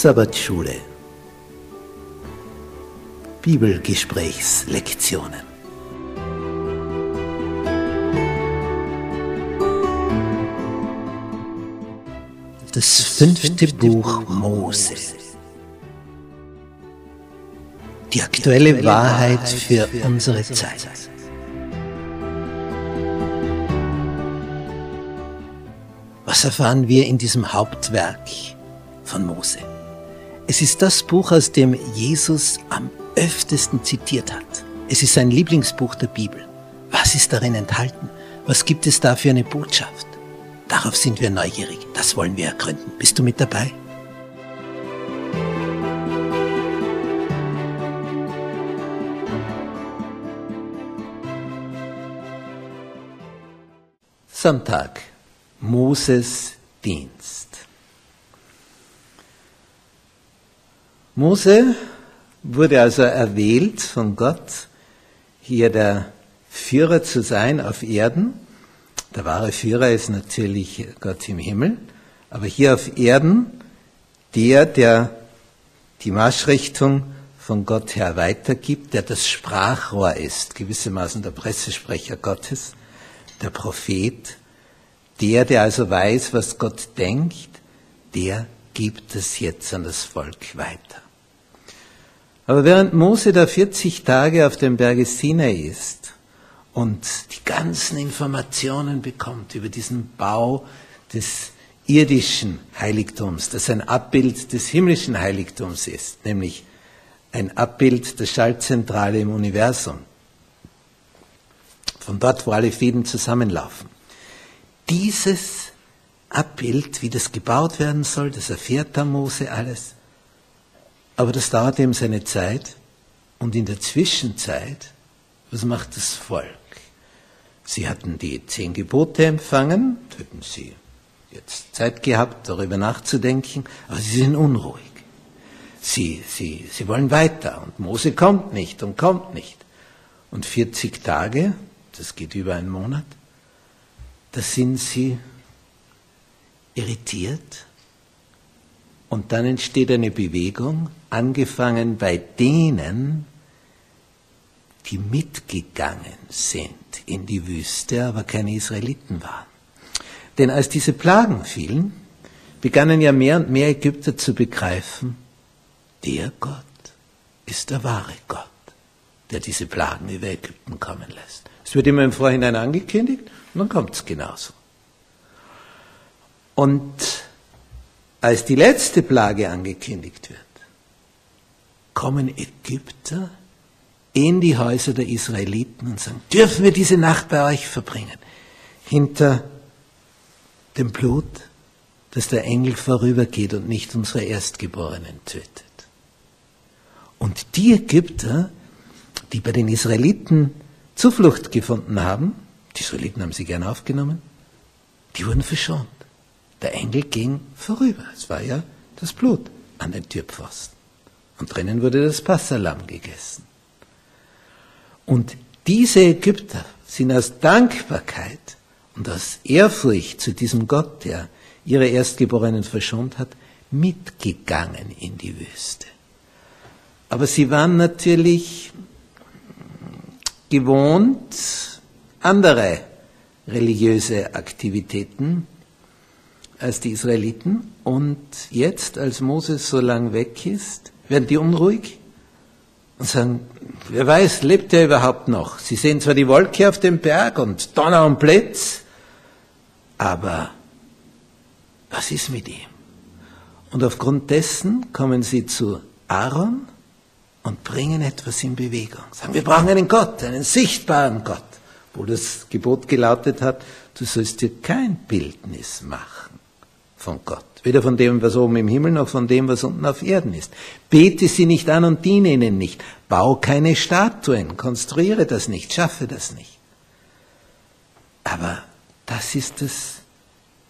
Sabbatschule. Bibelgesprächslektionen. Das fünfte Buch Mose Die aktuelle Wahrheit für unsere Zeit Was erfahren wir in diesem Hauptwerk von Mose? Es ist das Buch, aus dem Jesus am öftesten zitiert hat. Es ist sein Lieblingsbuch der Bibel. Was ist darin enthalten? Was gibt es da für eine Botschaft? Darauf sind wir neugierig. Das wollen wir ergründen. Bist du mit dabei? Sonntag. Moses Dienst. Mose wurde also erwählt von Gott, hier der Führer zu sein auf Erden. Der wahre Führer ist natürlich Gott im Himmel, aber hier auf Erden der, der die Marschrichtung von Gott her weitergibt, der das Sprachrohr ist, gewissermaßen der Pressesprecher Gottes, der Prophet, der, der also weiß, was Gott denkt, der gibt es jetzt an das Volk weiter. Aber während Mose da 40 Tage auf dem Berge Sinai ist und die ganzen Informationen bekommt über diesen Bau des irdischen Heiligtums, das ein Abbild des himmlischen Heiligtums ist, nämlich ein Abbild der Schaltzentrale im Universum, von dort, wo alle Fäden zusammenlaufen. Dieses Abbild, wie das gebaut werden soll, das erfährt der Mose alles. Aber das dauert eben seine Zeit. Und in der Zwischenzeit, was macht das Volk? Sie hatten die zehn Gebote empfangen, hätten sie jetzt Zeit gehabt, darüber nachzudenken, aber sie sind unruhig. Sie, sie, sie wollen weiter und Mose kommt nicht und kommt nicht. Und 40 Tage, das geht über einen Monat, da sind sie irritiert und dann entsteht eine Bewegung, angefangen bei denen, die mitgegangen sind in die Wüste, aber keine Israeliten waren. Denn als diese Plagen fielen, begannen ja mehr und mehr Ägypter zu begreifen, der Gott ist der wahre Gott, der diese Plagen über Ägypten kommen lässt. Es wird immer im Vorhinein angekündigt und dann kommt es genauso. Und als die letzte Plage angekündigt wird, kommen Ägypter in die Häuser der Israeliten und sagen, dürfen wir diese Nacht bei euch verbringen? Hinter dem Blut, dass der Engel vorübergeht und nicht unsere Erstgeborenen tötet. Und die Ägypter, die bei den Israeliten Zuflucht gefunden haben, die Israeliten haben sie gern aufgenommen, die wurden verschont. Der Engel ging vorüber. Es war ja das Blut an den Türpfosten. Und drinnen wurde das Passalam gegessen. Und diese Ägypter sind aus Dankbarkeit und aus Ehrfurcht zu diesem Gott, der ihre Erstgeborenen verschont hat, mitgegangen in die Wüste. Aber sie waren natürlich gewohnt, andere religiöse Aktivitäten als die Israeliten. Und jetzt, als Moses so lang weg ist, werden die unruhig und sagen, wer weiß, lebt er überhaupt noch? Sie sehen zwar die Wolke auf dem Berg und Donner und Blitz, aber was ist mit ihm? Und aufgrund dessen kommen sie zu Aaron und bringen etwas in Bewegung. Sagen, wir brauchen einen Gott, einen sichtbaren Gott. Wo das Gebot gelautet hat, du sollst dir kein Bildnis machen von Gott. Weder von dem, was oben im Himmel, noch von dem, was unten auf Erden ist. Bete sie nicht an und diene ihnen nicht. Bau keine Statuen, konstruiere das nicht, schaffe das nicht. Aber das ist das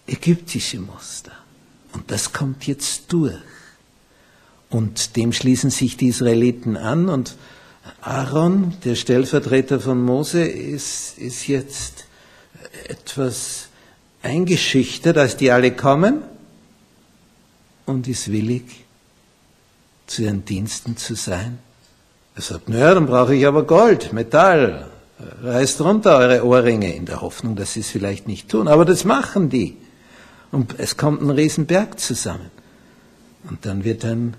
ägyptische Muster. Und das kommt jetzt durch. Und dem schließen sich die Israeliten an und Aaron, der Stellvertreter von Mose, ist, ist jetzt etwas eingeschüchtert, als die alle kommen und ist willig, zu ihren Diensten zu sein. Er sagt, naja, dann brauche ich aber Gold, Metall, reißt runter eure Ohrringe, in der Hoffnung, dass sie es vielleicht nicht tun. Aber das machen die. Und es kommt ein Riesenberg zusammen. Und dann wird ein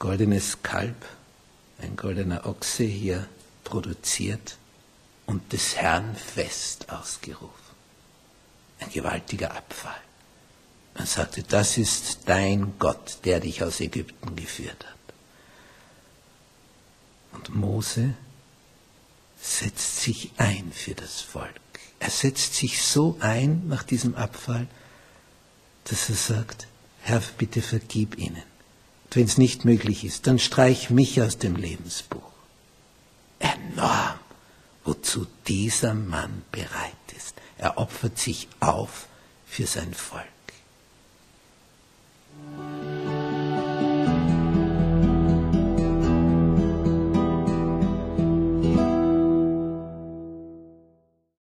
goldenes Kalb, ein goldener Ochse hier produziert und des Herrn Fest ausgerufen. Ein gewaltiger Abfall. Man sagte, das ist dein Gott, der dich aus Ägypten geführt hat. Und Mose setzt sich ein für das Volk. Er setzt sich so ein nach diesem Abfall, dass er sagt, Herr, bitte vergib ihnen. Und wenn es nicht möglich ist, dann streich mich aus dem Lebensbuch. Enorm, wozu dieser Mann bereit ist. Er opfert sich auf für sein Volk.